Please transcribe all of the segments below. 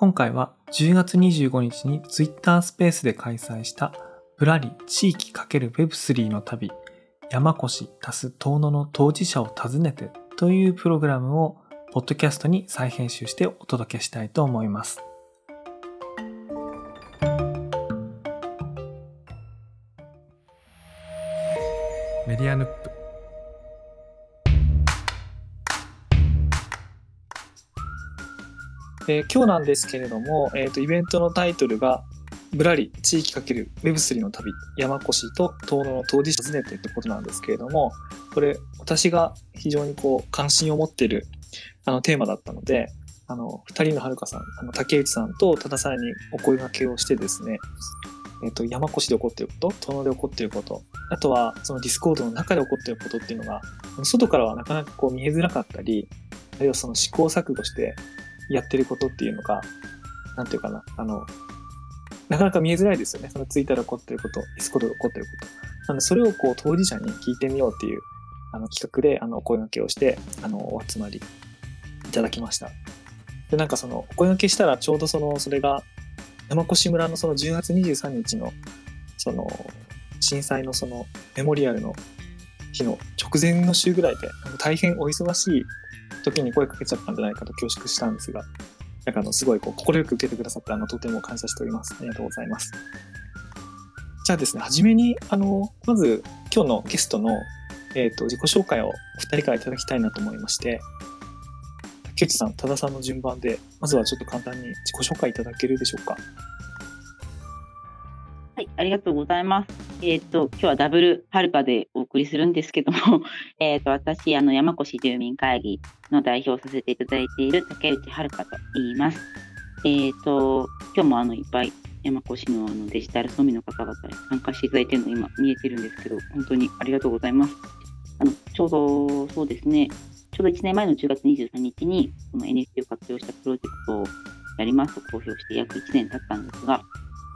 今回は10月25日に Twitter スペースで開催したぶらり地域 ×Web3 の旅山越足す遠野の当事者を訪ねてというプログラムをポッドキャストに再編集してお届けしたいと思います。メディアヌップえ、今日なんですけれども、えーと、イベントのタイトルが「ぶらり地域 ×Web3 の旅山古志と遠野の当事者訪ねて」ってことなんですけれどもこれ私が非常にこう関心を持っているあのテーマだったのであの2人のはるかさんあの竹内さんと多田さんにお声掛けをしてですねえっ、ー、と、山古志で起こっていること、遠野で起こっていること、あとはそのディスコードの中で起こっていることっていうのが、外からはなかなかこう見えづらかったり、あるいはその試行錯誤してやってることっていうのが、なんていうかな、あの、なかなか見えづらいですよね。そのツイッターで起こってること、ディスコードで起こってること。なので、それをこう当事者に聞いてみようっていう、あの企画で、あの、声掛けをして、あの、お集まりいただきました。で、なんかその、お声掛けしたらちょうどその、それが山古志村のその10月23日のその震災のそのメモリアルの日の直前の週ぐらいで大変お忙しい時に声かけちゃったんじゃないかと恐縮したんですがなんかあのすごいこう快く受けてくださってあのとても感謝しております。ありがとうございます。じゃあですね初めにあのまず今日のゲストの、えーと、自己紹介を2人からいただきたいなと思いまして竹内さん多田さんの順番でまずはちょっと簡単に自己紹介いただけるでしょうか。はい、ありがとうございます。えっ、ー、と、今日はダブルはるかでお送りするんですけども、えっと、私、あの、山越住民会議の代表をさせていただいている竹内はるかと言います。えっ、ー、と、今日もあの、いっぱい山越のあのデジタル村民の方々に参加していただいているの今見えてるんですけど、本当にありがとうございます。あの、ちょうどそうですね、ちょうど1年前の10月23日に、この NFT を活用したプロジェクトをやりますと公表して約1年経ったんですが、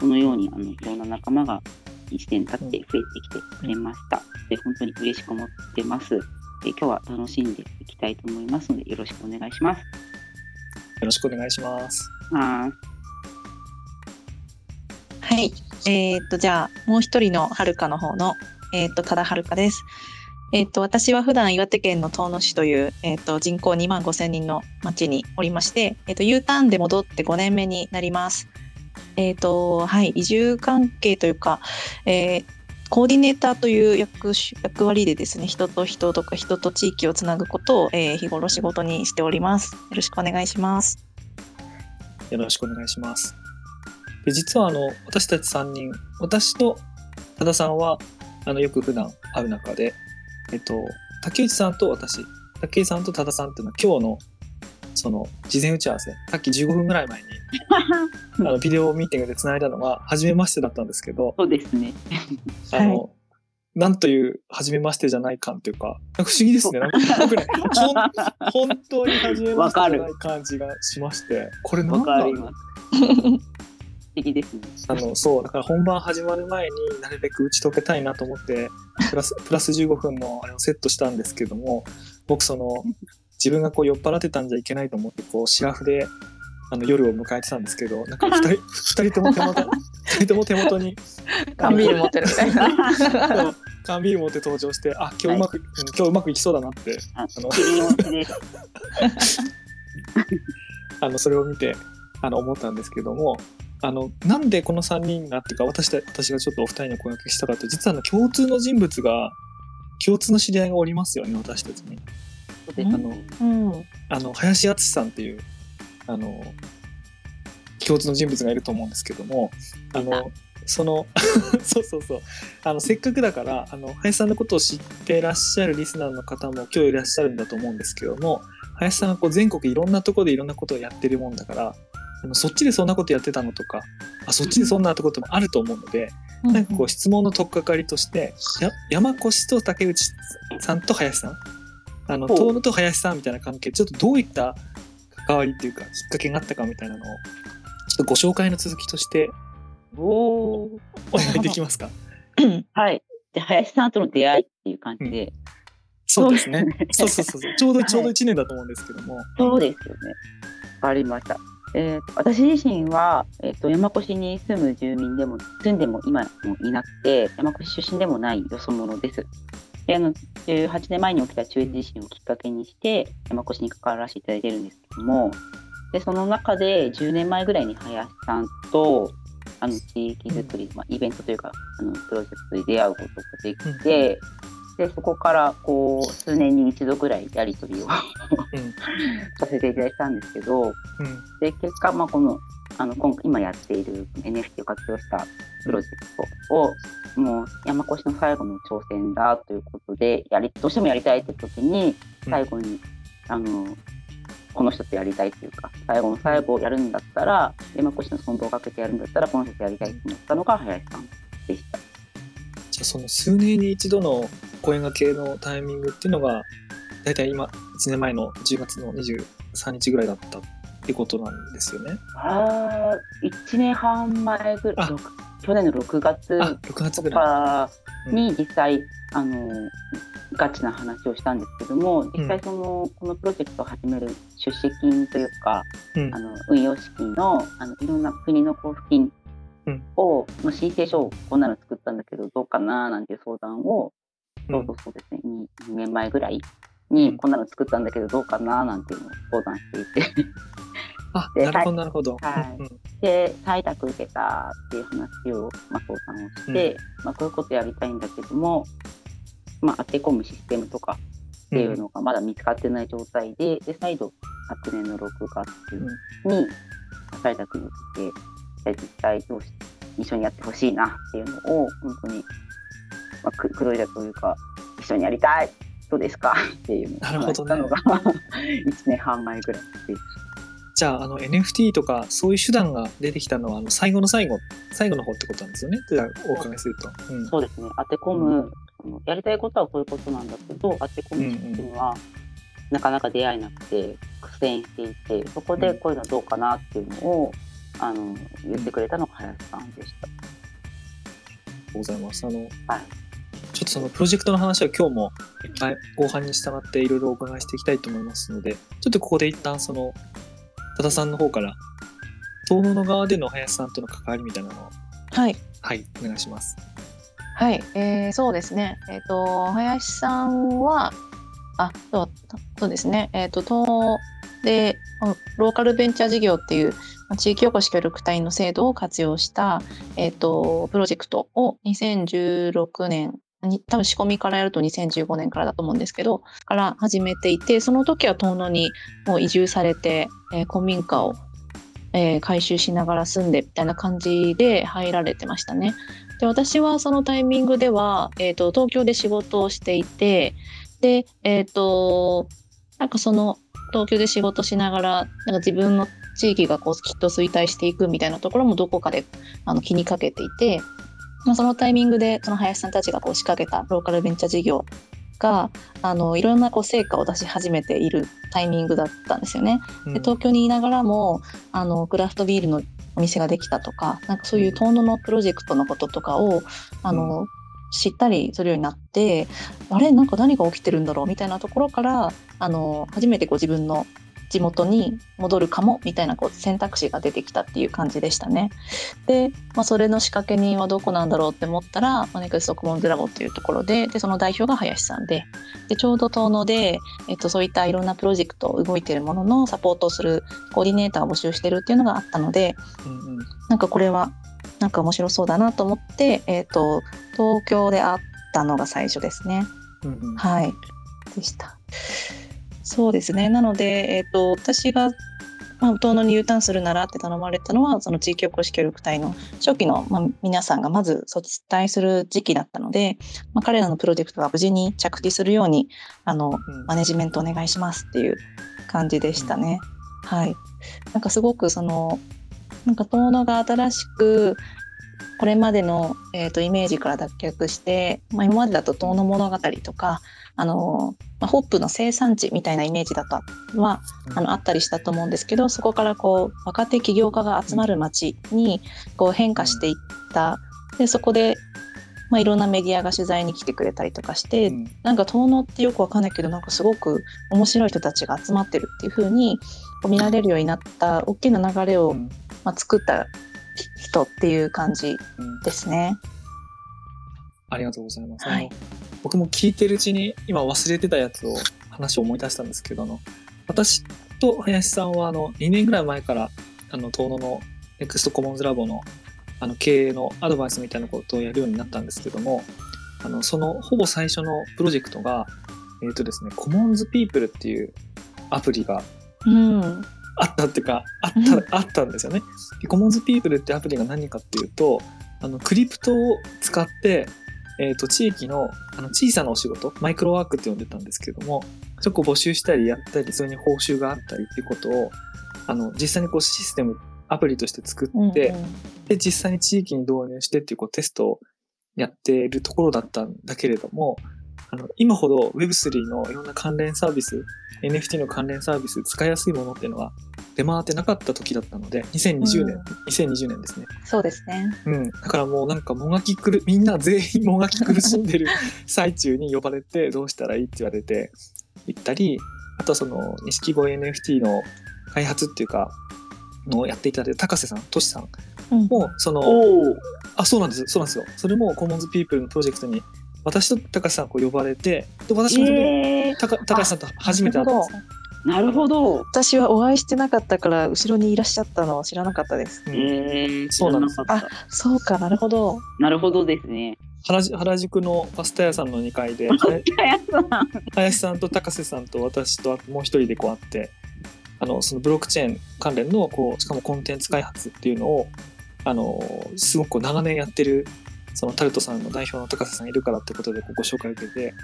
このようにあのいろんな仲間が1年経って増えてきてくれました。で本当に嬉しく思ってます。で今日は楽しんでいきたいと思いますのでよろしくお願いします。よろしくお願いします。はい、えー、っとじゃあもう一人のはるかの方のえー、っと多田はるかです。えー、っと私は普段岩手県の遠野市という、えー、っと人口2万5千人の町におりまして、えっと U ターンで戻って5年目になります。えっ、ー、と、はい、移住関係というか、えー、コーディネーターという役役割でですね、人と人とか人と地域をつなぐことを、えー、日頃仕事にしております。よろしくお願いします。よろしくお願いします。で実はあの私たち3人、私と多田さんはあのよく普段会う中で、えっと、竹内さんと私、竹内さんと多田さんっていうのは今日のその事前打ち合わせ、さっき15分ぐらい前に あのビデオミーティングでつないだのが初めましてだったんですけど、そうですね。あの、はいなんという初めましてじゃない感というか、不思議ですね。なんか僕ね、本当に初めましてじゃない感じがしまして、これ何だろう？敵ですね。あの、そう、だから本番始まる前になるべく打ち解けたいなと思って、プラス、プラス15分のあれをセットしたんですけども、僕その、自分がこう酔っ払ってたんじゃいけないと思って、こう、シラフであの夜を迎えてたんですけど、なんか二人、二人とも手元、二人とも手元に。缶ビール持ってるみたいな。缶ビール持って登場して、あ、今日うまく、はい、今日うまくいきそうだなって。あの、あのそれを見て、あの、思ったんですけども、あの、なんでこの3人がっていうか、私た私がちょっとお二人の声掛けしたかと、実はあの共通の人物が、共通の知り合いがおりますよね、私たちに。あの、うん、あの林敦さんっていうあの共通の人物がいると思うんですけどもあのその そうそうそう。あのせっかくだからあの林さんのことを知ってらっしゃるリスナーの方も今日いらっしゃるんだと思うんですけども林さんがこう全国いろんなところでいろんなことをやってるもんだからあのそっちでそんなことやってたのとかあそっちでそんなこともあると思うので、うん、なんかこう質問の取っかかりとして山越と竹内さんと林さんあの遠野と林さんみたいな関係ちょっとどういった関わりっていうかきっかけがあったかみたいなのをちょっとご紹介の続きとしておお願いできますか？はい。で林さんとの出会いっていう感じで、うん、そうですね。そう。そうそうちょうど ちょうど1年だと思うんですけども。そうですよね。わかりました。えーと私自身は、えーと山越しに住む住民でも住んでも今もいなくて山越し出身でもないよそ者です。であの18年前に起きた中越地震をきっかけにして山越しに関わらせていただいてるんですけどもでその中で10年前ぐらいに林さんとあの地域づくり、まあ、イベントというかあのプロジェクトで出会うことができて、でそこからこう数年に一度ぐらいやり取りをうん。させていただいたんですけど、うん。で結果、まあ、このあの今今やっている NFT を活用したプロジェクトをもう山越しの最後の挑戦だということでやりどうしてもやりたいって時にうん最後に、あのこの人とやりたいっていうか最後の最後をやるんだったら山越しの存亡をかけてやるんだったらこの人とやりたいと思ったのが林さんでした。じゃあその数年に一度の声掛けのタイミングっていうのが大体今1年前の10月の23日ぐらいだったってことなんですよね。あー1年半前ぐらいあ去年の6月あ6月と。かに実際、あのガチな話をしたんですけども実際その、このプロジェクトを始める出資金というかうん。あの運用資金のあのいろんな国の交付金うん。を、の申請書をこんなの作ったんだけどどうかななんていう相談をちょうどそうですね 2, 2年前ぐらいにこんなの作ったんだけどどうかななんていうのを相談していてあでなるほどなるほど。はい。うんで採択受けたっていう話を、まあ、相談をして、まあ、こういうことやりたいんだけども、まあ、当て込むシステムとかっていうのがまだ見つかってない状態で、で再度昨年の6月に採択に受けて、で実際どうし一緒にやってほしいなっていうのを本当に、まあ、く黒いだというか一緒にやりたいどうですか？っていうのをなるほどね。話したのが 1年半前ぐらいです。じゃああの NFT とかそういう手段が出てきたのはあの最後の最後最後の方ってことなんですよね？じゃあお伺いすると。うんそうですね当て込む、そのやりたいことはこういうことなんだけど当て込むシステムはなかなか出会えなくて苦戦していてそこでこういうのどうかなっていうのをあの言ってくれたのが林さんでした。ありがとうございます。あの、はいちょっとそのプロジェクトの話は今日も後半に従っていろいろお伺いしていきたいと思いますので、ちょっとここで一旦その、多田さんの方から、東能の側での林さんとの関わりみたいなのを、はい。はい、お願いします。はい、えーそうですね。えっ、と、林さんは、あ、そうそうですね。えっ、と、東で、うんローカルベンチャー事業っていう、まあ地域おこし協力隊の制度を活用した、えっ、と、プロジェクトを2016年に、多分仕込みからやると2015年からだと思うんですけど、から始めていて、その時は遠野にもう移住されて、えー古民家を、えー改修しながら住んでみたいな感じで入られてましたね。で私はそのタイミングでは、えー、と東京で仕事をしていてでえっ、となんかその東京で仕事しながらなんか自分の地域がこうきっと衰退していくみたいなところもどこかであの気にかけていて、まあ、そのタイミングでその林さんたちがこう仕掛けたローカルベンチャー事業があのいろんなこう成果を出し始めているタイミングだったんですよね。うん。で東京にいながらもあのクラフトビールのお店ができたとかなんかそういう遠野のプロジェクトのこととかをあの、知ったりするようになってあれ？なんか何が起きてるんだろう？みたいなところからあの初めてこう自分の地元に戻るかもみたいなこう選択肢が出てきたっていう感じでしたね。で、まあ、それの仕掛け人はどこなんだろうって思ったらネクストコモンズラボっていうところででその代表が林さんででちょうど遠野で、えっと、そういったいろんなプロジェクト動いてるもののサポートをするコーディネーターを募集してるっていうのがあったのでうんうんなんかこれはなんか面白そうだなと思って、えっと東京で会ったのが最初ですね。うんうんはい。でした。そうですね。なので、えっ、と、私が、まあ、遠野に U ターンするならって頼まれたのは、その地域おこし協力隊の初期の、まあ、皆さんがまず卒退する時期だったので、まあ、彼らのプロジェクトが無事に着地するように、あの、うんマネジメントお願いしますっていう感じでしたね。はい。なんかすごくその、なんか遠野が新しく、これまでの、えー、とイメージから脱却して、まあ、今までだと遠野物語とか、あのまあ、ホップの生産地みたいなイメージだったは、あのあったりしたと思うんですけどそこからこう若手起業家が集まる街にこう変化していった。でそこで、まあ、いろんなメディアが取材に来てくれたりとかして、うん。なんか遠野ってよくわかんないけどなんかすごく面白い人たちが集まってるっていう風にこう見られるようになった大きな流れを、うん。まあ、作った人っていう感じうんですね。ありがとうございます。はい僕も聞いてるうちに今忘れてたやつを話を思い出したんですけどあの私と林さんはあの2年ぐらい前からあの遠野の NEXT コモンズラボのあの経営のアドバイスみたいなことをやるようになったんですけどもあのそのほぼ最初のプロジェクトがえっ、とですねコモンズピープルっていうアプリがうんあったっていうかあった,、うんあったんですよね。でコモンズピープルってアプリが何かっていうとあのクリプトを使って、えー、と地域のあの小さなお仕事マイクロワークって呼んでたんですけどもそこを募集したりやったりそれに報酬があったりっていうことをあの実際にこうシステムアプリとして作うんって、で実際に地域に導入してっていうこうテストをやっているところだったんだけれどもあの今ほど Web3 のいろんな関連サービス NFT の関連サービス使いやすいものっていうのは出回ってなかった時だったので2020年、うん2020年ですね、そうですね。うん、だからもうなんかもがき苦みんな全員もがき苦しんでる 最中に呼ばれてどうしたらいいって言われて行ったりあとはその錦鯉 NFT の開発っていうかのをやっていただいた高瀬さんとしさんうんもその。あ、そうなんです。そうなんですよ。それもコモンズピープルのプロジェクトに、私と高橋さんこう呼ばれて、で私もええ高高橋さんと初めて会ったんですね。なるほど。私はお会いしてなかったから後ろにいらっしゃったのを知らなかったです。うんええそうなんです知らかったそうかなるほど。なるほどですね。原宿原宿のパスタ屋さんの2階で、林さんと高瀬さんと私ともう一人でこう会って、あの、そのブロックチェーン関連の、こう、しかもコンテンツ開発っていうのを、あの、すごくこう長年やってる、そのタルトさんの代表の高瀬さんいるからってことでご紹介を受けて、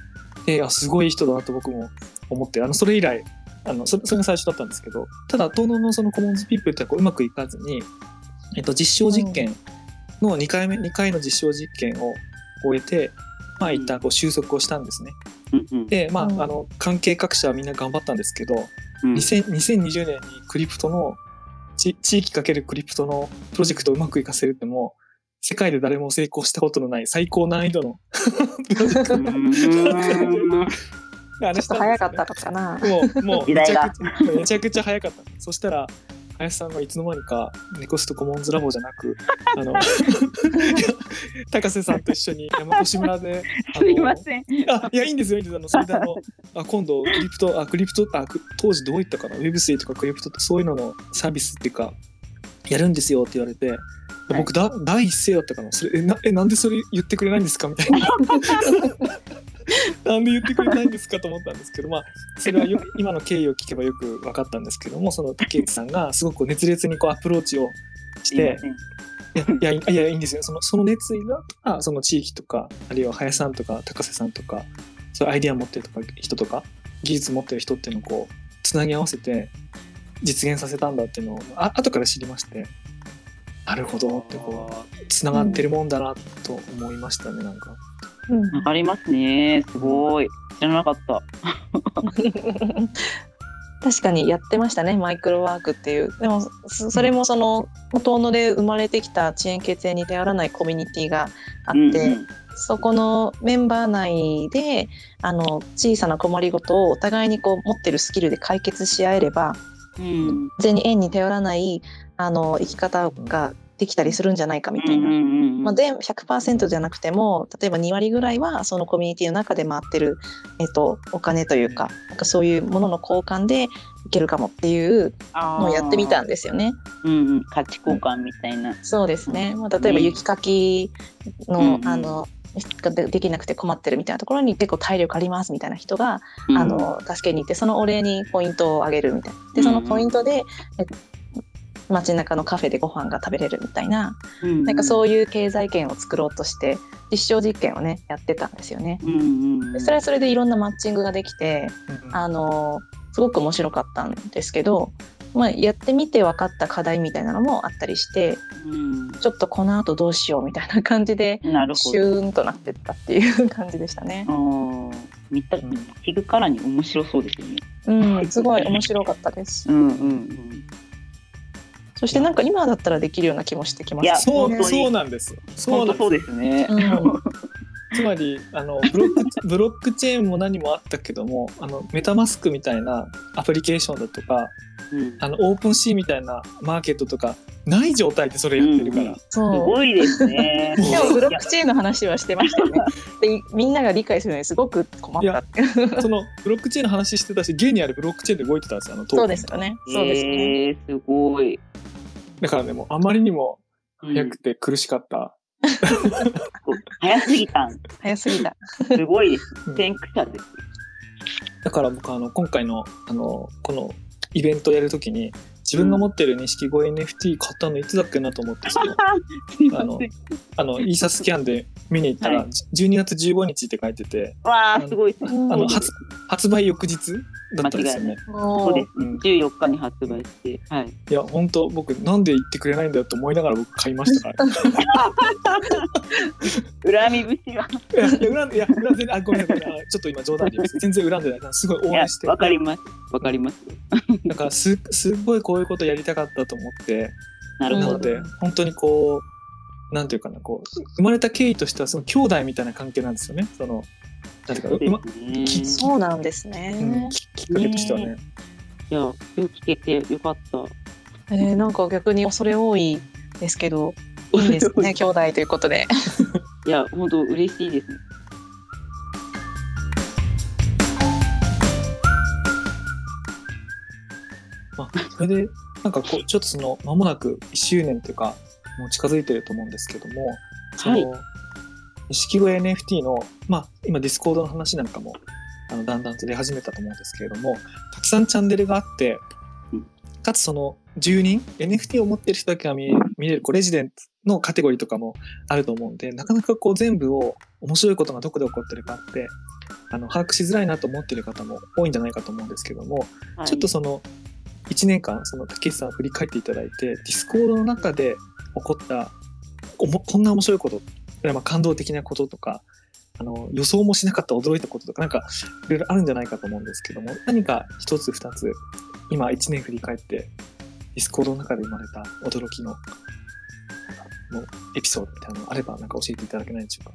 で、あ、すごい人だなと僕も思って、あの、それ以来、あの、それそれが最初だったんですけど、ただ、東農のそのコモンズピープルってこううまくいかずに、えっと、実証実験の2回目、2回の実証実験を終えて、まあ、一旦こう収束をしたんですね。うんうん。で、まあ、うん。あの、関係各社はみんな頑張ったんですけど、うん。2000 2020年にクリプトのち地域かけるクリプトのプロジェクトをうまくいかせるってもう世界で誰も成功したことのない最高難易度のあれちょっと早かったのかな。もう もうめちゃくちゃめちゃくちゃ早かったそしたら林さんがいつの間にかネコストコモンズラボじゃなくあの 高瀬さんと一緒に山越村ですいません。あ、いや、いいんですよ、いいんですよ。あの、それであの、あ、今度、クリプト、あ、クリプト、あ、く当時どういったかな、Web3 とかクリプトってそういうののサービスっていうか、やるんですよって言われて、僕だ、第一声だったかな？それ、え、な、え、なんでそれ言ってくれないんですか？みたいな。なんで言ってくれないんですか？と思ったんですけど、まあ、それはよ今の経緯を聞けばよく分かったんですけども、その竹内さんがすごく熱烈にこうアプローチをして、いやいやいやいいんですよ。そのその熱意があその地域とかあるいは林さんとか高瀬さんとかそういうアイディア持ってるとか人とか技術持ってる人っていうのをこうつなぎ合わせて実現させたんだっていうのをあ後から知りましてなるほどってこうつながってるもんだなと思いましたねなんか。うんわかりますね。すごい。知らなかった。確かにやってましたねマイクロワークっていうでもそそれもその遠野で生まれてきた遅延血縁に頼らないコミュニティがあって、うんうんそこのメンバー内であの小さな困りごとをお互いにこう持ってるスキルで解決し合えればうん完全に縁に頼らないあの生き方ができたりするんじゃないかみたいな。まあ、で100%じゃなくても例えば2割ぐらいはそのコミュニティの中で回ってる、えっと、お金というかなんかそういうものの交換でいけるかもっていうのをやってみたんですよね。うんうん、価値交換みたいな。そうですね、まあ、例えばね雪かきの,、うんうん。あのがでできなくて困ってるみたいなところに結構体力ありますみたいな人が、うん。あの助けに行ってそのお礼にポイントをあげるみたいな。でそのポイントで、え街中のカフェでご飯が食べれるみたいなうんなんかそういう経済圏を作ろうとして実証実験をねやってたんですよね。うんうんうんでそれはそれでいろんなマッチングができてうんあのすごく面白かったんですけど、まあ、やってみて分かった課題みたいなのもあったりしてうんちょっとこの後どうしようみたいな感じでシューンとなってったっていう感じでしたね。見た、うん聞くからに面白そうですよね。うん、すごい面白かったです。うんうんうん。そしてなんか今だったらできるような気もしてきまいやす。そうそうなんですよ。そうなんそうですね。うん つまりあのブロック ブロックチェーンも何もあったけどもあのメタマスクみたいなアプリケーションだとかうんあのオープンシーみたいなマーケットとかない状態でそれやってるから、うんうんすそう。ごいですね。でもブロックチェーンの話はしてましたよね。でみんなが理解するのにすごく困ったって。そのブロックチェーンの話してたし現にあるブロックチェーンで動いてたんですよあのトーそうですよね。そうですね。えー、すごい。だからねもうあまりにもうん早くて苦しかった、早すぎたん。早すぎた。すごい先駆者です。だから僕あの今回のあのこのイベントやるときに自分が持ってる錦鯉 NFT 買ったのいつだっけなと思ってその あのあのイーサスキャンで見に行ったら、はい12月15日って書いててわあ、すごい。あの発発売翌日だったんですよね。そうですうんね。14日に発売して。はい。いや本当僕なんで言ってくれないんだよと思いながら僕買いましたから。恨み節が。いや恨んでいや恨んであごめんなさいあちょっと今冗談で全然恨んでないすごい応援してわかります。わかります。だからすすっごいこういうことやりたかったと思ってなるほど。なので本当にこうなんていうかなこう生まれた経緯としてはその兄弟みたいな関係なんですよねそのなんていうかそううまですね。きそうなんですうんね。ききっかけとしてはねねいや、よく聞けてよかった。えー、なんか逆に恐れ多いですけど、いいですね、兄弟ということで。いや、本当嬉しいですね。まあ、それでなんかこうちょっとその間もなく1周年というかもう近づいてると思うんですけどもその、錦鯉 NFT の、まあ、今ディスコードの話なんかもあのだんだんと出始めたと思うんですけれどもたくさんチャンネルがあってうん。かつその住人 NFT を持ってる人だけが見れるこうレジデントのカテゴリーとかもあると思うんでなかなかこう全部を面白いことがどこで起こってるかってあの把握しづらいなと思ってる方も多いんじゃないかと思うんですけどもはい。ちょっとその1年間その竹内さん振り返っていただいてディスコードの中で起こったこんな面白いことまあ感動的なこととかあの予想もしなかった驚いたこととかなんかいろいろあるんじゃないかと思うんですけども何か一つ二つ今1年振り返ってディスコードの中で生まれた驚きののエピソードみたいなのあればなんか教えていただけないでしょうか？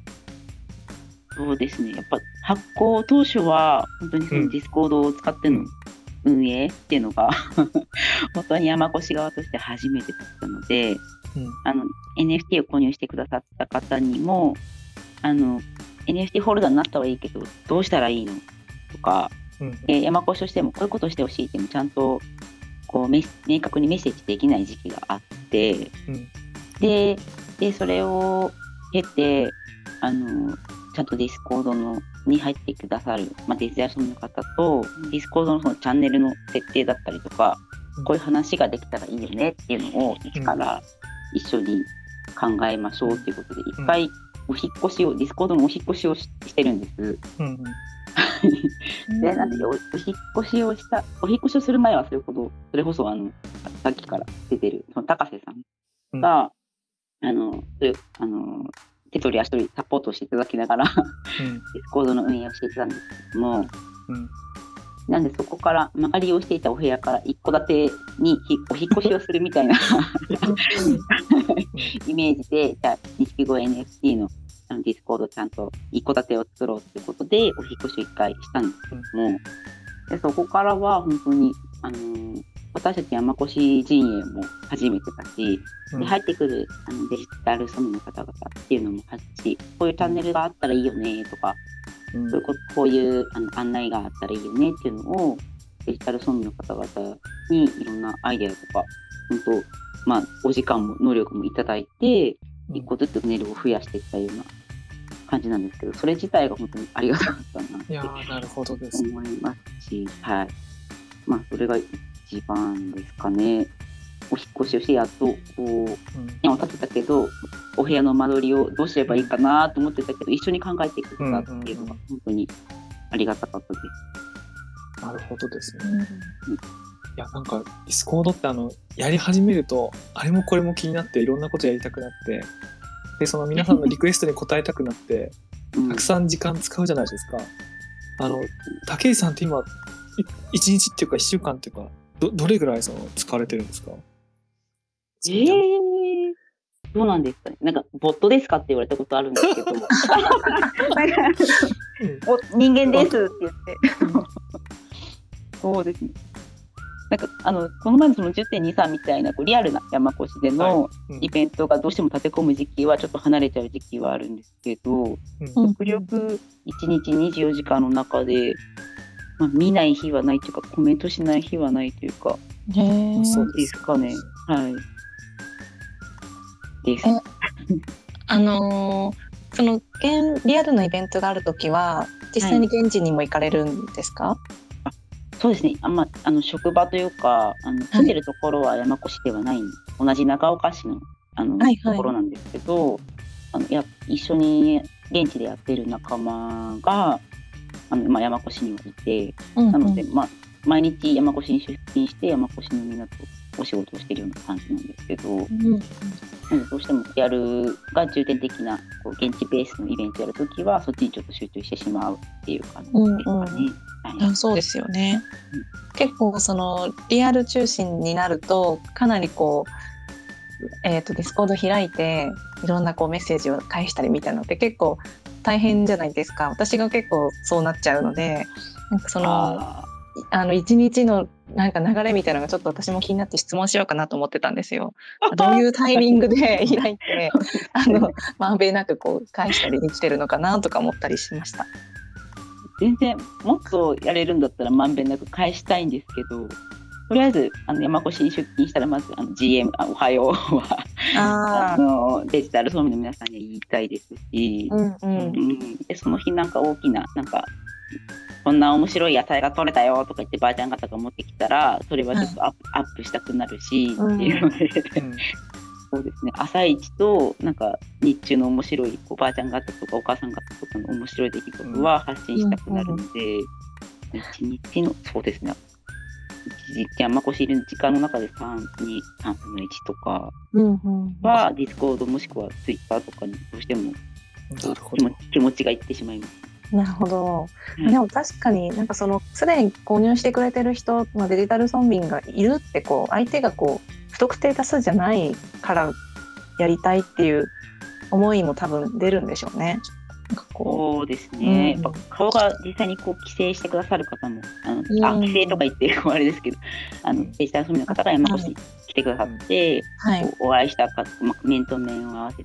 そうですね。やっぱ発行当初は本当にそうんのディスコードを使っての運営っていうのが 本当に山古志側として初めてだったので、うん。あの NFT を購入してくださった方にもあの NFT ホルダーになったはいいけどどうしたらいいのとか、うん。えー山古志としてもこういうことをしてほしいっていうのをちゃんとこう明確にメッセージできない時期があってうん。ででそれを経てあのちゃんとディスコードのに入ってくださる、まあ、デジタル村の方とディスコードのそのチャンネルの設定だったりとか、うん。こういう話ができたらいいよねっていうのを一から一緒に考えましょうっていうことで一回お引っ越しをディスコードのお引っ越しをししてるんです。うんうん。でなんでおお引っ越しをしたお引っ越しをする前はそれほどそれこそあのさっきから出てるその高瀬さんが、あのそういうあの手取り足取りサポートしていただきながらデうん。ィスコードの運営をしていたんですけどもうん。なんでそこから、まあ、利用していたお部屋から一戸建てにひお引っ越しをするみたいなイメージでじゃあ錦鯉 NFT のあのディスコードちゃんと一戸建てを作ろうということでお引っ越しを一回したんですけども、でそこからは本当に、あのー私たち山古志陣営も初めてだし、うん。で入ってくるあのデジタル村民の方々っていうのもあるしこういうチャンネルがあったらいいよねとかうん。そういうこういうあの案内があったらいいよねっていうのをデジタルソムの方々にいろんなアイデアとか本当まあお時間も能力もいただいて一個ずつネルを増やしていったような感じなんですけどそれ自体が本当にありがたかったなって。思いますしはい。まあそれが一番ですかねお引っ越しをしてやっとこううん縁を立てたけどお部屋の間取りをどうすればいいかなと思ってたけど一緒に考えてくれたっていうのが本当にありがたかったです。なるほどですね。いやなんかディスコードってあのやり始めるとあれもこれも気になっていろんなことやりたくなってでその皆さんのリクエストに応えたくなって うんたくさん時間使うじゃないですか。あの竹内さんって今い一日っていうか一週間っていうかどどれぐらいその使われてるんですか？えー、どうなんですかね。なんか、ボットですかって言われたことあるんですけど。お人間ですって言って。そうですね。なんか、あの、この前のその10.23みたいな、こうリアルな山越しでのうんイベントがどうしても立て込む時期はちょっと離れちゃう時期はあるんですけど、うんうん極力1日24時間の中で、まあ、見ない日はないというか、コメントしない日はないというか。そうですかね。はい。です。えあのーその現リアルのイベントがあるときは実際に現地にも行かれるんですか？そうですね。あんまあの職場というか、あの住んでるところは山越しではない、同じ長岡市のあの、はいはいところなんですけど、あのや一緒に現地でやってる仲間があのまあ山古志にはいて、うんなので、まあ毎日山古志に出勤して山古志の皆とお仕事をしてるような感じなんですけど、うんうんどうしてもリアルが重点的なこう現地ベースのイベントやるときはそっちにちょっと集中してしまうっていう感じですかね。うんはいあそうですよね。結構そのリアル中心になるとかなりこう、えー、とディスコード開いていろんなこうメッセージを返したりみたいなのって結構大変じゃないですか私が結構そうなっちゃうのでなんかそのああの一日のなんか流れみたいなのがちょっと私も気になって質問しようかなと思ってたんですよ。どういうタイミングで 開いて あのまんべんなくこう返したりできてるのかなとか思ったりしました。全然もっとやれるんだったらまんべんなく返したいんですけどとりあえずあの山越しに出勤したらまずあの GM あおはようはああのデジタル総務の皆さんには言いたいですし、うんうん。うん。でその日なんか大きななんかこんな面白い野菜が取れたよとか言ってばあちゃん方が持ってきたらそれはちょっとアップ,、アップしたくなるし、うん。っていうので。うん。そうですね。朝一となんか日中の面白いおばあちゃん方とかお母さん方とかの面白い出来事は発信したくなるので、一日のそうですね山古志いる時間の中で3に3分の1とかうんうんはディスコードもしくはツイッターとかにどうしても。気持ちがいってしまいます。なるほど。うんでも確かになんかそのすでに購入してくれてる人、まあ、デジタル村民がいるってこう相手がこう不特定多数じゃないからやりたいっていう思いも多分出るんでしょうね。なんかこそうですね、うん。やっぱ顔が実際にこう帰省してくださる方も、あのあうん。帰省とか言ってあれですけど、あのデジタルの方が山越しに来てくださって、うはい。お会いしたか、まあ、面と面を合わせて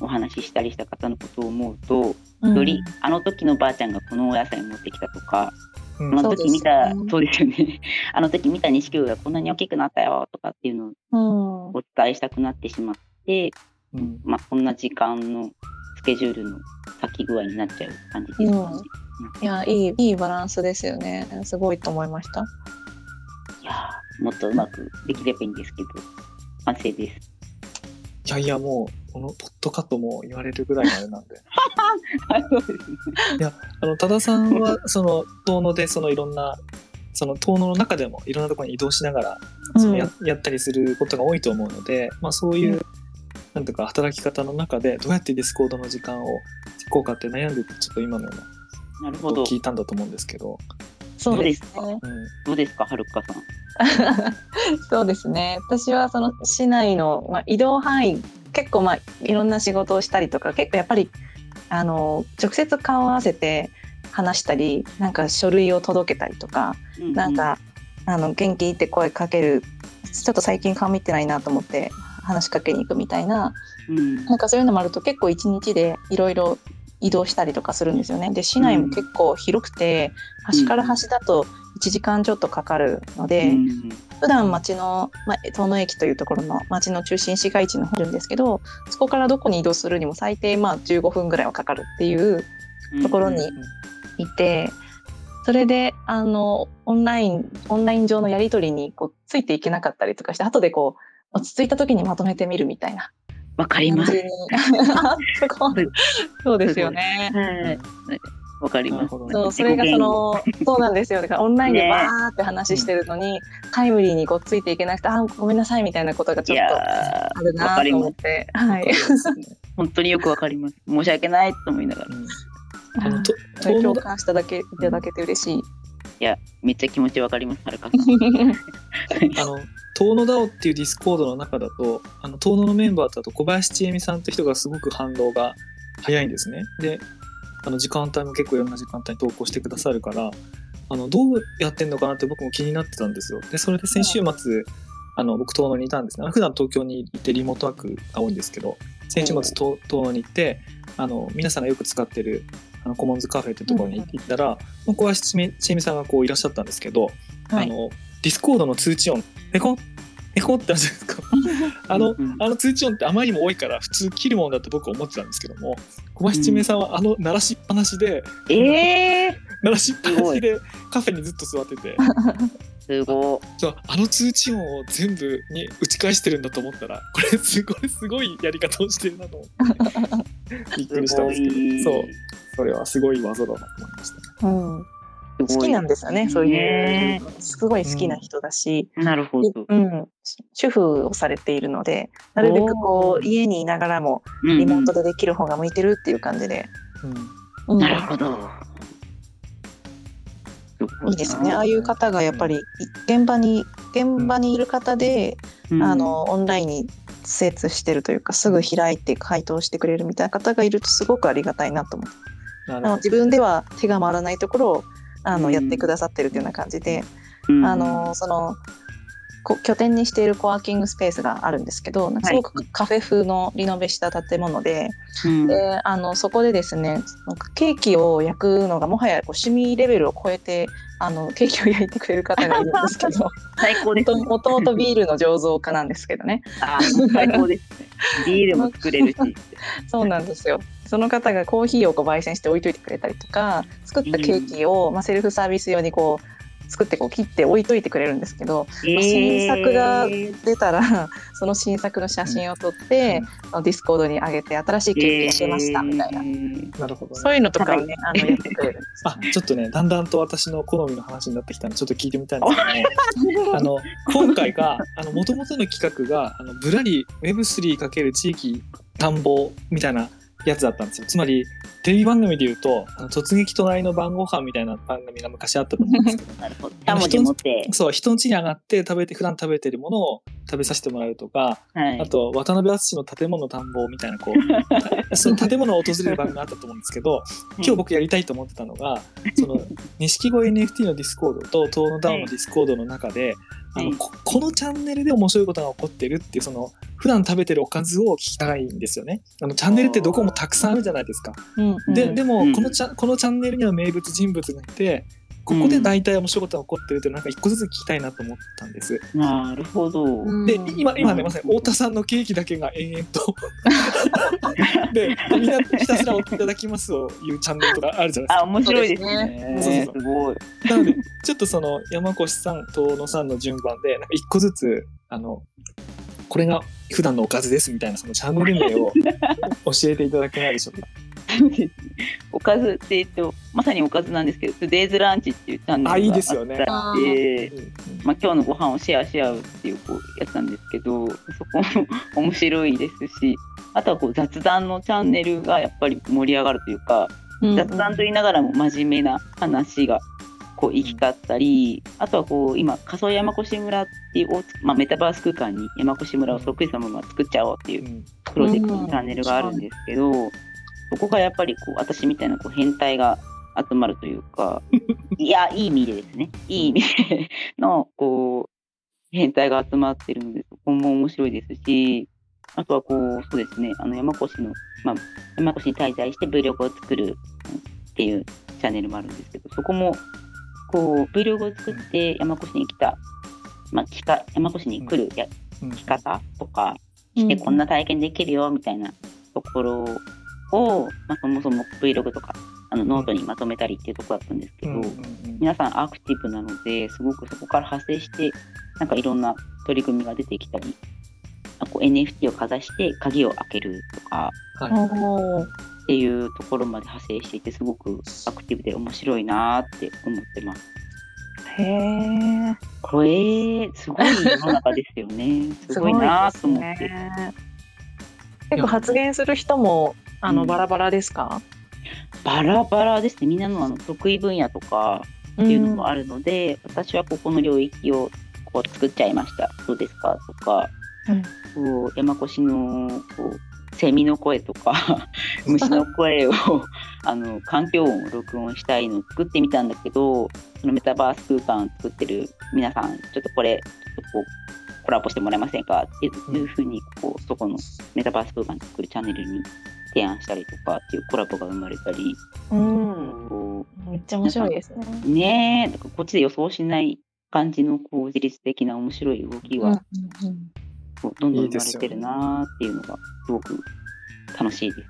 おお話ししたりした方のことを思うと、よりあの時のばあちゃんがこのお野菜持ってきたとか、うん。あの時見たそうですよね。あの時見た錦鯉がこんなに大きくなったよとかっていうのをうん。お伝えしたくなってしまって、うん。まあ、こんな時間のスケジュールの先具合になっちゃう感じですかね。いやいいいいバランスですよね。すごいと思いました。いやーもっとうまくできればいいんですけど、完成です。いやいや、もう、このポットカットも言われるぐらいのあれなんで。はい、そうですね。あの、多田さんは、その、遠野で、そのいろんな、その遠野の中でもいろんなところに移動しながら、そのややったりすることが多いと思うので、まあそういう、うなんとか働き方の中で、どうやってディスコードの時間を聞こうかって悩んでて、ちょっと今のようななるほどことを。聞いたんだと思うんですけど、そうですどね。うん、どうですか、はるかさん？そうですね。私はその市内の、まあ、移動範囲結構まあいろんな仕事をしたりとか結構やっぱりあの直接顔を合わせて話したりなんか書類を届けたりとか、うなん、かあの元気って声かけるちょっと最近顔見てないなと思って話しかけに行くみたいなうん、なんかそういうのもあると結構一日でいろいろ移動したりとかするんですよね。で市内も結構広くて、端から端だと1時間ちょっとかかるので、うん。普段町の、まあ、遠野駅というところの町の中心市街地の方にいるんですけどそこからどこに移動するにも最低まあ15分ぐらいはかかるっていうところにいてそれであのオンラインオンライン上のやり取りにこうついていけなかったりとかして後でこう落ち着いた時にまとめてみるみたいなわかります。そうですよね。はい。わかります。そうそれがそのそうなんですよだからオンラインでねバーって話してるのに、タイムリーにこうついていけなくてあごめんなさいみたいなことがちょっとあるなとかります。思って、はい。本当によくわかります。申し訳ないと思いながら。うんあのと共感しただけいただけて嬉しい。いや、めっちゃ気持ちわかります、はるかさん。あの、遠野 DAO っていうディスコードの中だと、あの、遠野のメンバーだと小林千恵美さんって人がすごく反応が早いんですね。で、あの、時間帯も結構いろんな時間帯に投稿してくださるから、あの、どうやってんのかなって僕も気になってたんですよ。で、それで先週末、あの、僕遠野にいたんですね。普段東京にいてリモートワークが多いんですけど、先週末遠遠野に行って、あの、皆さんがよく使ってる、あのコモンズカフェってところに行ったら、小林千恵美さんがこういらっしゃったんですけど、はい。あの、ディスコードの通知音、ペコン、ペコンってあるじゃないですか。あの、うんあの通知音ってあまりにも多いから普通切るもんだと僕は思ってたんですけども、小林千恵さんはあの鳴らしっぱなしで、ええ 鳴らしっぱなしでカフェにずっと座ってて、すごそうあの通知音を全部に打ち返してるんだと思ったら、これすごいすごいやり方をしてるなと思って、びっくりしたんですけど、そう、それはすごい技だなと思いました。うん、好きなんですよね、そういうね。すごい好きな人だし、なるほど。うん、主婦をされているので、なるべくこう家にいながらもリモートでできる方が向いてるっていう感じで、うん。うん。なるほど。いいですね。ああいう方がやっぱりい現場に現場にいる方で、うん。あのオンラインに精通してるというかすぐ開いて回答してくれるみたいな方がいるとすごくありがたいなと思ってあの自分では手が回らないところをあのうん。やってくださってるというような感じで、うん。あのそのこ拠点にしているコワーキングスペースがあるんですけどすごくカフェ風のリノベした建物で,、うん。であのそこでですねケーキを焼くのがもはやこう趣味レベルを超えてあのケーキを焼いてくれる方がいるんですけど 最高ですね。もともとビールの醸造家なんですけどね。あー最高ですね。ビールも作れるし。そうなんですよその方がコーヒーをこう焙煎して置いといてくれたりとか作ったケーキを、まあ、セルフサービス用にこう作ってこう切って置いといてくれるんですけど新作が出たら その新作の写真を撮って、あのディスコードに上げて新しいケーキ焼けましたみたいな、なるほどね、そういうのとかをねあのやってくれるんですあちょっとねだんだんと私の好みの話になってきたのでちょっと聞いてみたいんですけども あの今回がもともとの企画があのぶらり Web3× 地域探訪みたいなやつだったんですよつまりテレビ番組で言うと「あの突撃隣の晩ご飯みたいな番組が昔あったと思うんですけど なるほど。二文字持って。そう人の家に上がって食べて普段食べてるものを食べさせてもらうとかはいあ。と渡辺淳の建物探訪みたいなこう その建物を訪れる番組があったと思うんですけど今日僕やりたいと思ってたのがその錦鯉 NFT のディスコードと東野ダウンのディスコードの中で、あはいのここのチャンネルで面白いことが起こってるっていうその普段食べてるおかずを聞きたいんですよね。あのチャンネルってどこもたくさんあるじゃないですか。ででもうんこのチャこのチャンネルには名物人物がいてここで大体面白いことが起こってるっていうのなんか一個ずつ聞きたいなと思ったんです。なるほど。うんで今今ねうんまさに太田さんのケーキだけが延々と でみんなひたすらおいただきますを言うチャンネルとかあるじゃないですか。あ、面白いですそうですね。ねすごい。なので、ちょっとその山越さん、遠野さんの順番で、なんか一個ずつ、あの、これが普段のおかずですみたいな、そのチャンネル名を教えていただけないでしょうか。そうですねおかずって言うと、まさにおかずなんですけど、トゥデイズランチっていうチャンネルがあいいですよね。あってうんうん。まあ、今日のご飯をシェアし合うっていうこうやつなんですけどそこも面白いですしあとはこう雑談のチャンネルがやっぱり盛り上がるというかうん。雑談と言いながらも真面目な話がこう行き交ったりあとはこう今仮想山越村っていう、まあ、メタバース空間に山越村をそっくりさまま作っちゃおうっていううん。プロジェクトのチャンネルがあるんですけど、そこがやっぱりこう私みたいなこう変態が集まるというか いやいい意味でですね。いい意味でのこう変態が集まってるのでそこも面白いですしあとはこうそうですね。あの山越の、まあ、山越に滞在して Vlog を作るっていうチャンネルもあるんですけどそこもこう Vlog を作って山越に来た、まあ、来た山越に来るやうん。来方とかうん。でこんな体験できるよみたいなところを、まあ、そもそも Vlog とかあのノートにまとめたりっていうところだったんですけど、うんうん皆さんアクティブなのですごくそこから派生してなんかいろんな取り組みが出てきたりあこう NFT をかざして鍵を開けるとかはいっていうところまで派生していてすごくアクティブで面白いなーって思ってます。へえ。これすごい世の中ですよね。すごいなーと思って。結構発言する人もあのうん。バラバラですか？バラバラですね。みんなのあの得意分野とか、っていうのもあるので、私はここの領域をこう作っちゃいました。どうですか？とか、こう山越しのこうセミの声とか 虫の声をあの環境音を録音したいのを作ってみたんだけどそのメタバース空間を作ってる皆さんちょっとこれちょっとこうコラボしてもらえませんか？っていうふうにこうそこのメタバース空間を作るチャンネルに提案したりとかっていうコラボが生まれたり、うん、こめっちゃ面白いですね。うねえだからこっちで予想しない感じのこう自律的な面白い動きはうんうんこうどんどん生まれてるなーっていうのがすごく楽しいです。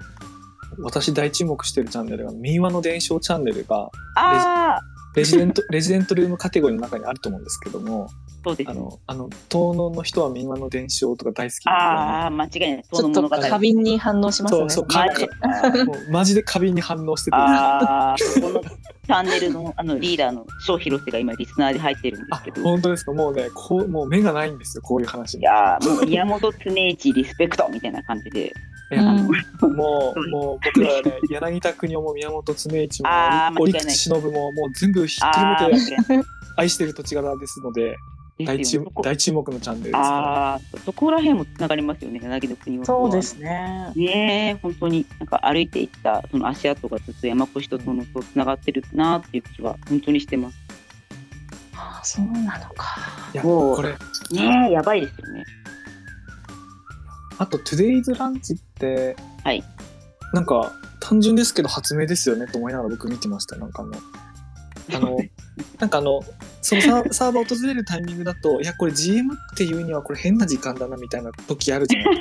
私大注目してるチャンネルが、民話の伝承チャンネルが、ああレジデント、レジデントルームカテゴリーの中にあると思うんですけども、そうですね。あの、あの、東能の人は民話の伝承とか大好きああ間違いない。ちょっとその物語過敏に反応しますね。そうそうマジ もうマジで過敏に反応してて、ああそこのチャンネルのあのリーダーの翔広瀬が今リスナーで入ってるんですあけど。い本当ですか？もうねこうもう目がないんですよこういう話にやーもう宮本常一リスペクトみたいな感じで。いやうんもうもう僕らはね柳田国夫も宮本常一も折口忍ももう全部ひっくああるめてー愛してる土地柄ですので大注大注目のチャンネルですからああそこら辺もつながりますよね柳の国は。そうですね。ねえ本当になんか歩いていったその足跡がずっと山越しとそのとつながってるなっていう気は本当にしてます。あそうなのか。いやもうこれねえやばいですよね。あと Today's Lunch ってはい。なんか単純ですけど発明ですよねと思いながら僕見てましたなんかあの。あの なんかあのそのサーバー訪れるタイミングだといやこれ GM っていうにはこれ変な時間だなみたいな時あるじゃない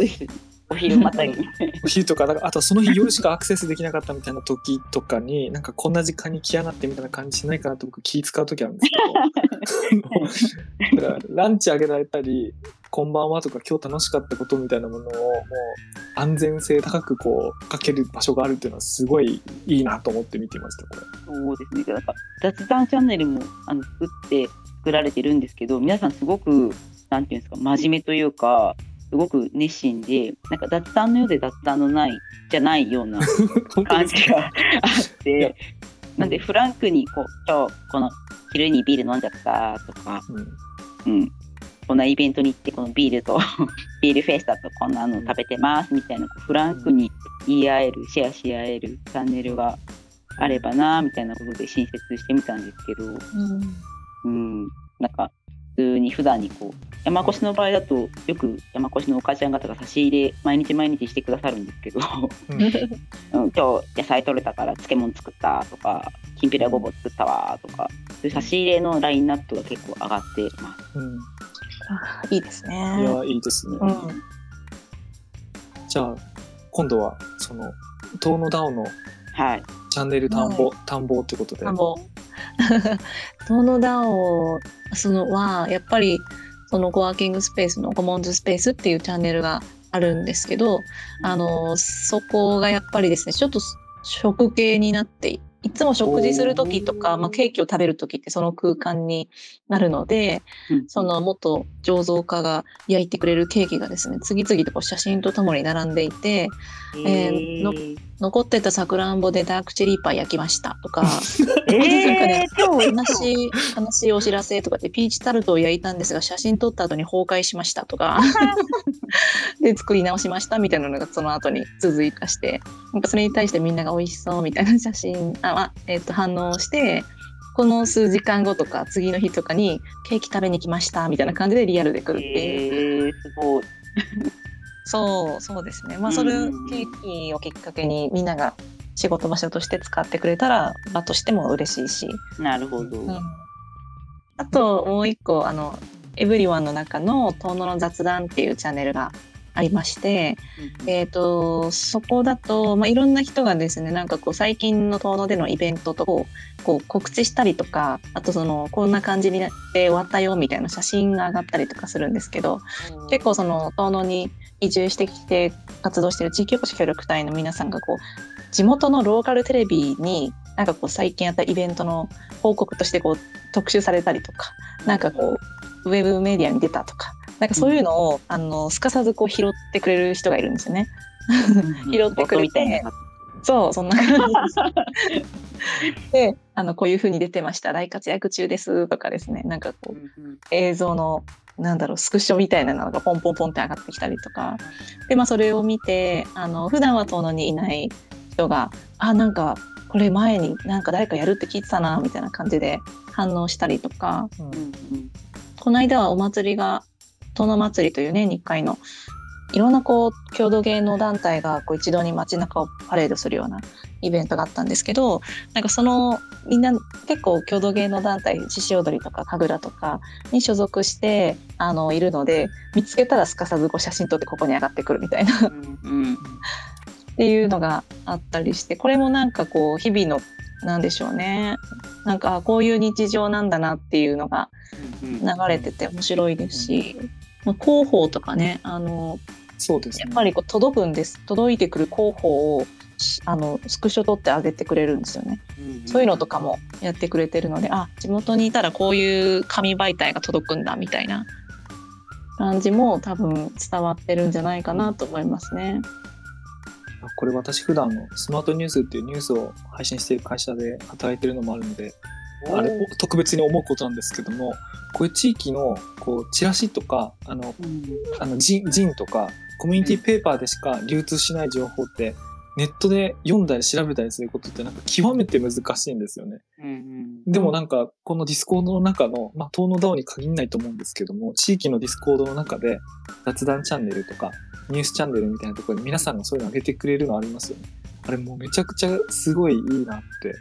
ですか。お昼またぎ。お昼とかあとはその日夜しかアクセスできなかったみたいな時とかに なんかこんな時間に来やがってみたいな感じしないかなと僕気使う時あるんですけど だからランチあげられたりこんばんはとか今日楽しかったことみたいなものをもう安全性高くこうかける場所があるっていうのはすごいいいなと思って見てましたこれ。そうですね。なんか雑談チャンネルもあの作って作られてるんですけど、皆さんすごくなんていうんですか真面目というか。すごく熱心で、なんか雑談のようで雑談のないじゃないような 感じがあって、なんでフランクにこう今日この昼にビール飲んじゃった？とか、うん。うん、こんなイベントに行ってこのビールと ビールフェスタとこんなの食べてますみたいなこうフランクに言い合えるシェアし合えるチャンネルがあればなみたいなことで新設してみたんですけど、うん、なんか普通に普段にこう山越しの場合だとよく山越しのお母ちゃん方が差し入れ毎日毎日してくださるんですけど、うんうん、今日野菜取れたから漬物作ったとかきんぴらごぼう作ったわとかそういう差し入れのラインナップが結構上がってます。うんあいいですね。いやいいですね。うん。じゃあ今度はその遠野ダオのはい、チャンネル探訪、探訪ということで。あ の、トノダオそのは、やっぱり、そのコワーキングスペースのコモンズスペースっていうチャンネルがあるんですけど、あの、そこがやっぱりですね、ちょっと食系になって、いつも食事する時とか、まあ、ケーキを食べる時ってその空間になるので、うん。その元醸造家が焼いてくれるケーキがですね、次々とこう写真とともに並んでいて、えーの残ってたさくらんぼでダークチェリーパイ焼きましたとか、えー、超悲しい、悲しいお知らせとかで、ピーチタルトを焼いたんですが、写真撮った後に崩壊しましたとか、で、作り直しましたみたいなのがその後に続いたして、なんかそれに対してみんなが美味しそうみたいな写真、あ、まあえっ、と、反応して、この数時間後とか次の日とかにケーキ食べに来ましたみたいな感じでリアルで来るっていう。えー、すごい。そう、そうですね。まあ、それうんうんうん。ケーキをきっかけにみんなが仕事場所として使ってくれたら、場としても嬉しいし、なるほど。あともう一個あのエブリワンの中の「遠野の雑談」っていうチャンネルがありまして、えー、とそこだと、まあ、いろんな人がですねなんかこう最近の遠野でのイベントとこうこう告知したりとかあとそのこんな感じになって終わったよみたいな写真が上がったりとかするんですけど結構その遠野に移住してきて活動してる地域おこし協力隊の皆さんがこう地元のローカルテレビになんかこう最近やったイベントの報告としてこう特集されたりとかなんかこうウェブメディアに出たとかなんかそういうのを、あのすかさずこう拾ってくれる人がいるんですよね。うん拾ってくれてそうそんな感じ。であのこういう風に出てました。大活躍中ですとかですね。なんかこう映像のなんだろうスクショみたいなのがポンポンポンって上がってきたりとか。で、まあ、それを見てあの普段は遠野にいない人があなんかこれ前になんか誰かやるって聞いてたなみたいな感じで反応したりとか。うんこの間はお祭りが遠野祭りという年に1回のいろんなこう郷土芸能団体がこう一堂に街中をパレードするようなイベントがあったんですけどなんかそのみんな結構郷土芸能団体獅子踊りとか神楽とかに所属してあのいるので見つけたらすかさずこう写真撮ってここに上がってくるみたいな。っていうのがあったりしてこれもなんかこう日々のなんでしょうね。なんかあこういう日常なんだなっていうのが流れてて面白いですし、まあ、広報とかねあのそうですね。やっぱりこう届くんです。届いてくる広報をしあのスクショ取ってあげてくれるんですよね。そういうのとかもやってくれてるのであ地元にいたらこういう紙媒体が届くんだみたいな感じも多分伝わってるんじゃないかなと思いますね。あこれ私普段のスマートニュースっていうニュースを配信している会社で働いてるのもあるのであれ特別に思うことなんですけどもこういう地域のこうチラシとかあのあの zine zine とかコミュニティペーパーでしか流通しない情報ってネットで読んだり調べたりすることってなんか極めて難しいんですよね。でもなんかこのディスコードの中の、まあ、遠野 DAO に限らないと思うんですけども地域のディスコードの中で雑談チャンネルとかニュースチャンネルみたいなところに皆さんがそういうの上げてくれるのありますよね。あれもうめちゃくちゃすごいいいなって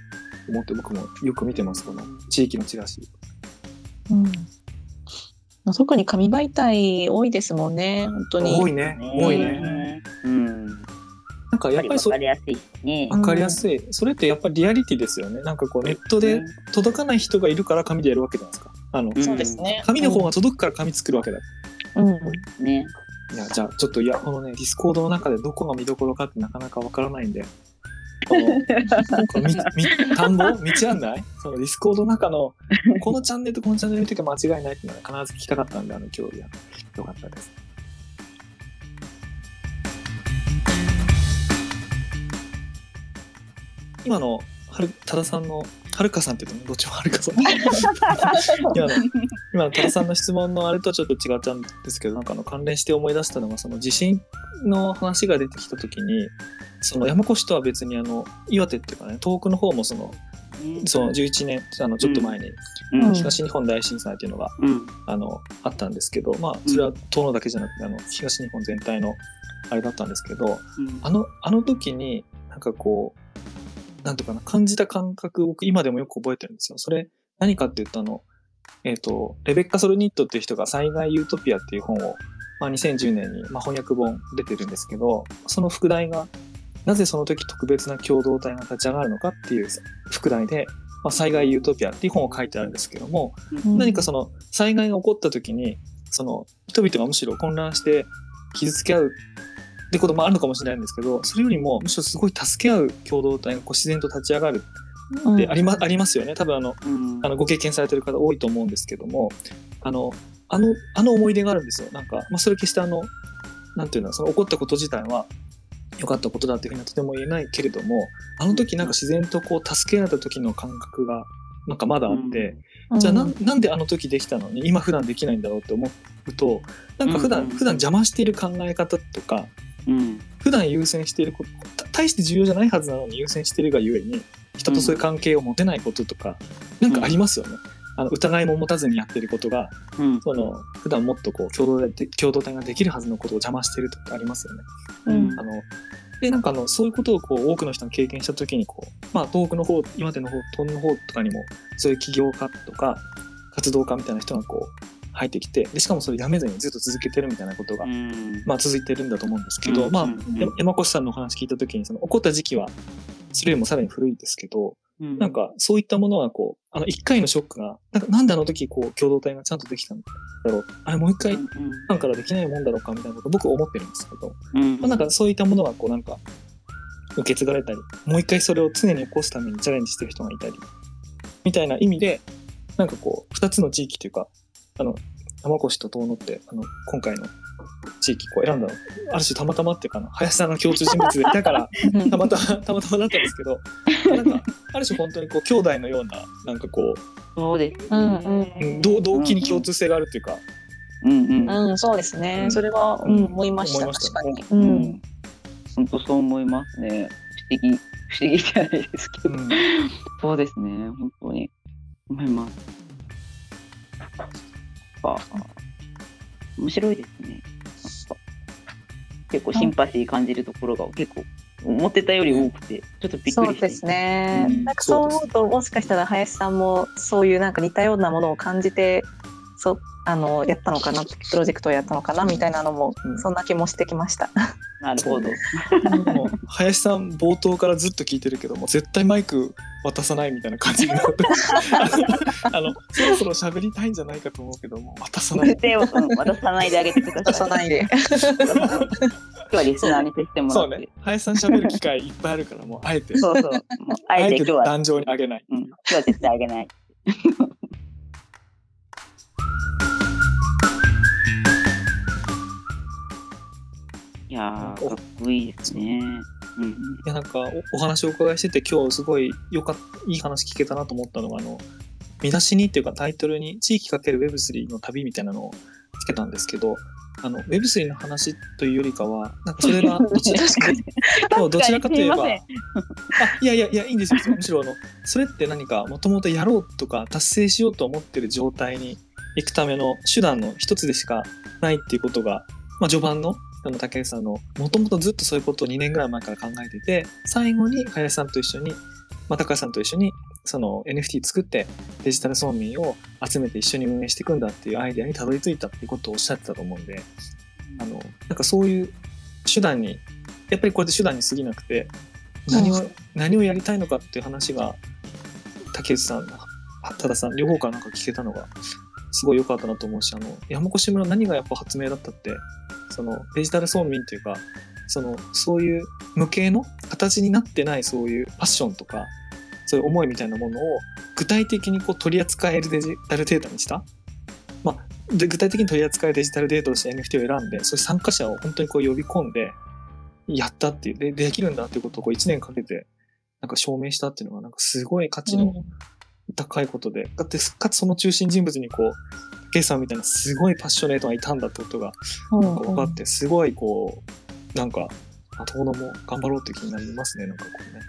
思って僕もよく見てますこの地域のチラシ。うん、特に紙媒体多いですもんね本当に。多いね多いね。うん。なんかやっぱりそうわかりやすいしね。わかりやすい。それってやっぱりリアリティですよね。なんかこうネットで届かない人がいるから紙でやるわけじゃないですか。あの、うんそうですね。紙の方が届くから紙作るわけだ。うんね。いや、じゃあちょっといや、このね、ディスコードの中でどこが見どころかってなかなかわからないんで、この、このみみ田んぼ道案内？そのディスコードの中の、このチャンネルとこのチャンネル見て間違いないっていうのは必ず聞きたかったんで、あの、今日や、よかったです。今の、はる、多田さんの、はるかさんって言うとね、どっちもはるかさん。今の、今の多田さんの質問のあれとはちょっと違ったんですけど、なんかあの関連して思い出したのが、その地震の話が出てきたときに、その山越とは別にあの、岩手っていうかね、東北の方もその、その11年、あの、ちょっと前に、うん。東日本大震災っていうのが、うん。あの、あったんですけど、まあ、それは東野だけじゃなくて、あの、東日本全体のあれだったんですけど、あの、あの時に、なんかこう、なんとかな、感じた感覚、僕今でもよく覚えてるんですよ。それ、何かって言うと、あの、えっ、と、レベッカ・ソルニットっていう人が災害ユートピアっていう本を、まあ、2010年に、まあ、翻訳本出てるんですけど、その副題が、なぜその時特別な共同体が立ち上がるのかっていう副題で、まあ、災害ユートピアっていう本を書いてあるんですけども、何かその災害が起こった時に、その人々がむしろ混乱して傷つけ合うってこともあるのかもしれないんですけど、それよりもむしろすごい助け合う共同体がこう自然と立ち上がるってあり,、まありますよね。多分あの、うん。あのご経験されてる方多いと思うんですけども、あの、あの、あの思い出があるんですよ。なんか、まあそれ決してあの、なんていうの、その起こったこと自体は良かったことだっていうふうにはとても言えないけれども、あの時なんか自然とこう助けられた時の感覚がなんかまだあって、じゃあなんなんであの時できたのに今普段できないんだろうって思うとなんか普段、うん普段邪魔している考え方とかうん。普段優先していることた大して重要じゃないはずなのに優先しているがゆえに人とそういう関係を持てないこととか、なんかありますよね。あの疑いも持たずにやってることがうん。その普段もっとこう共同で共同体ができるはずのことを邪魔しているとかありますよね。うんあのでなんかあのそういうことをこう多くの人が経験した時にこう、まあ、東北の方岩手の方東の方とかにもそういう起業家とか活動家みたいな人がこう入ってきてでしかもそれやめずにずっと続けてるみたいなことが、うん。まあ、続いてるんだと思うんですけど、まあ山越さんのお話聞いた時にその起こった時期はそれよりもさらに古いですけど、うん。なん、かそういったものはこうあの一回のショックがなんかなんであの時こう共同体がちゃんとできたんだろう。あれもう一回うんからできないもんだろうかみたいなことを僕は思ってるんですけど、うん。まあ、なんかそういったものがこうなんか受け継がれたりもう一回それを常に起こすためにチャレンジしてる人がいたりみたいな意味でなんかこう二つの地域というかあの山越と遠野ってあの今回の地域こう選んだのある種たまたまっていうかな林さんが共通人物でいたから たまたまたまたまだったんですけどなんかある種本当にこう兄弟のようななんかこそうです。うんうん動動機に共通性があるっていうか、うんうん。うん、そうですね。うんそれは、うん、思いました。思いました確かに。ううんん。本当そう思いますね。不思議、不思議じゃないですけど。うんそうですね。本当に思います。あ面白いですね。結構シンパシー感じるところが結構思ってたより多くて、ちょっとびっくりして。そうですね。うんなんかそう思うと、もしかしたら林さんもそういうなんか似たようなものを感じて、そうあのやったのかな、プロジェクトをやったのかなみたいなのも、うんそんな気もしてきました。なるほど。林さん冒頭からずっと聞いてるけども絶対マイク渡さないみたいな感じになって あのそろそろ喋りたいんじゃないかと思うけども渡さない手を、うん、渡さないであげてくだ出さい。さないで。今日はリスナーに接してもらって。そうね林さん喋る機会いっぱいあるからもうあえてそうそう。もうあえて今日は、壇上にあげない、うん、今日は絶対あげない。いやー、かっこいいですね。うん。いやなんかおお話をお伺いしてて今日すごいよかっいい話聞けたなと思ったのがあの見出しにっていうかタイトルに「地域かける Web3 の旅」みたいなのをつけたんですけどあの Web3 の話というよりかはなんかそれが どちら確かどちらかといえばあいやいやいやいいんですよむしろあのそれって何かもともとやろうとか達成しようと思ってる状態に行くための手段の一つでしかないっていうことが、まあ、序盤のあの竹内さんのもともとずっとそういうことを2年ぐらい前から考えてて最後に林さんと一緒に、まあ、高橋さんと一緒にその NFT 作ってデジタル村民を集めて一緒に運営していくんだっていうアイデアにたどり着いたっていうことをおっしゃってたと思うんであのなんかそういう手段にやっぱりこれで手段に過ぎなくて何を、うん何をやりたいのかっていう話が竹内さん多田さん両方からなんか聞けたのがすごい良かったなと思うしあの山越村何がやっぱ発明だったってそのデジタル村民っていうかそのそういう無形の形になってないそういうファッションとかそういう思いみたいなものを具体的にこう取り扱えるデジタルデータにした、まあ、で具体的に取り扱えるデジタルデータとして NFT を選んでそういう参加者を本当にこう呼び込んでやったっていうでできるんだっていうことをこう1年かけてなんか証明したっていうのがなんかすごい価値の高いことで、だってかつその中心人物にこうケイさんみたいなすごいパッショネートがいたんだってことがうんなんか分かってすごいこうなんかあ遠野も頑張ろうって気になりますねなんかこうね。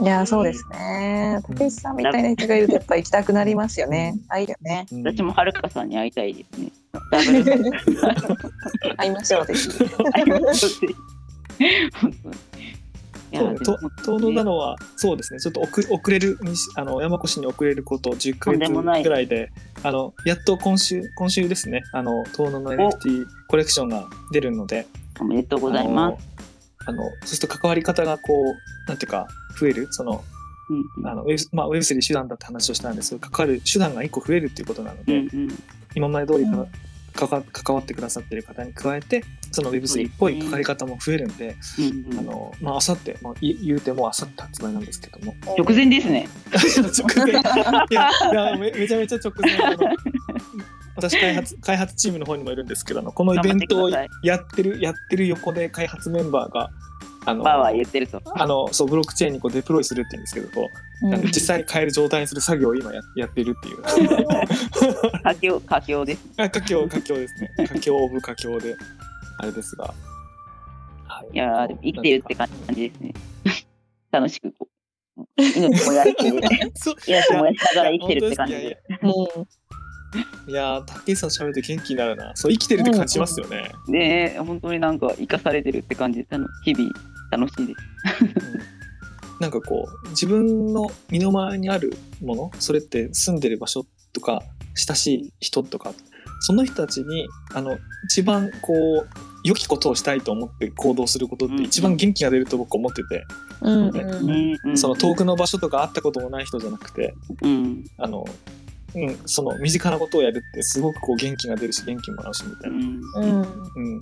いや、そうですね。竹内さんみたいな人がいるとやっぱ行きたくなりますよね。あ、いいよね。うん私もはるかさんに会いたいですね。ダブル会いましょうぜひ。会いましょうぜ本当にいやそうね、と遠野なのは、そうですね、ちょっと遅遅れるあの山越に遅れること10ヶ月ぐらいで、あのやっと今週、今週ですね、あの遠野の NFT コレクションが出るので、おめでとうございます。あの。そうすると関わり方がこう、なんていうか、増える、その、うんあのウェブまあ、Web3 手段だって話をしたんですけど、関わる手段が1個増えるっていうことなので、うんうん。今まで通りか、うん。かか関わってくださってる方に加えて、その Web3 っぽい関わり方も増えるんで、うんうんあの、まあ、あさって、まあ、い言うてもあさって発売なんですけども、直前ですね。直前。いや、いやめめちゃめちゃ直前私開発、開発チームの方にもいるんですけど、あのこのイベントをやってる、やってる横で開発メンバーが、あの、バーは言ってると。あのそうブロックチェーンにこうデプロイするって言うんですけど、こうなんか実際に変える状態にする作業を今ややっているっていう。佳境、佳境です。あ、佳境、佳境ですね。佳境オブ佳境で、あれですが。はいいや生きてるって感じですね。楽しくこう。命もやって、命もやりながら生きてるって感じで。うんいやー、竹内さん喋ると元気になるな。そう、生きてるって感じますよね。ねえ、本当になんか生かされてるって感じで、あの日々楽しいです。うん。なんかこう自分の身の回りにあるものそれって住んでる場所とか親しい人とかその人たちにあの一番こう良きことをしたいと思って行動することっうん。て一番元気が出ると僕思ってて、うんうん。その遠くの場所とか会ったこともない人じゃなくてうん。あの、うん、その身近なことをやるってすごくこう元気が出るし元気もらうしみたいな、うん。うん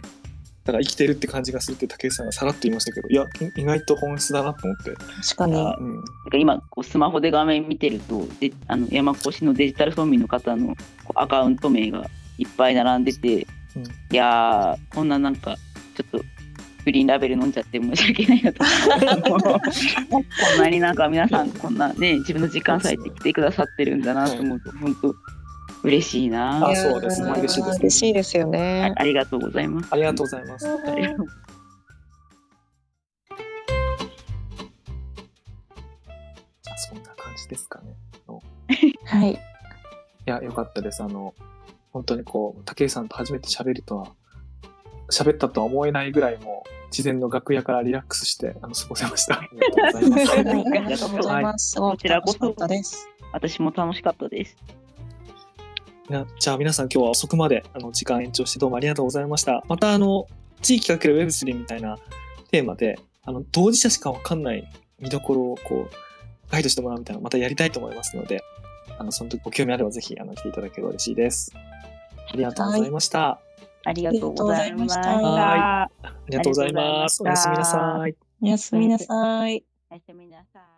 うん、だから生きてるって感じがするって竹内さんがさらっと言いましたけどいやい意外と本質だなと思って、確かに。あうん、なんか今こうスマホで画面見てるとであの山越のデジタル村民の方のこうアカウント名がいっぱい並んでて、うん。いやーこんななんかちょっとグリーンラベル飲んじゃって申し訳ないなと。こんなになんか皆さんこんなね自分の時間割いて来てくださってるんだなと思うと本当嬉しいなあそうですね嬉しいですね嬉しいですよあね。ありがとうございますありがとうございます。そんな感じですかね。はい。いや、よかったです。あの、本当にこう、竹内さんと初めて喋るとは、喋ったとは思えないぐらいもう、事前の楽屋からリラックスして、あの、過ごせました。ありがとうございます。はい ありがとうございます。こちらこそです。私も楽しかったですなじゃあ皆さん今日は遅くまであの時間延長してどうもありがとうございました。またあの、地域かける Web3 みたいなテーマで、あの、当事者しかわかんない見どころをこう、ガイドしてもらうみたいなのまたやりたいと思いますので、あの、その時ご興味あればぜひあの来ていただければ嬉しいです。ありがとうございました。ありがとうございましたありがとうございましたありがとうございます。おやすみなさい。おやすみなさい。おやすみなさい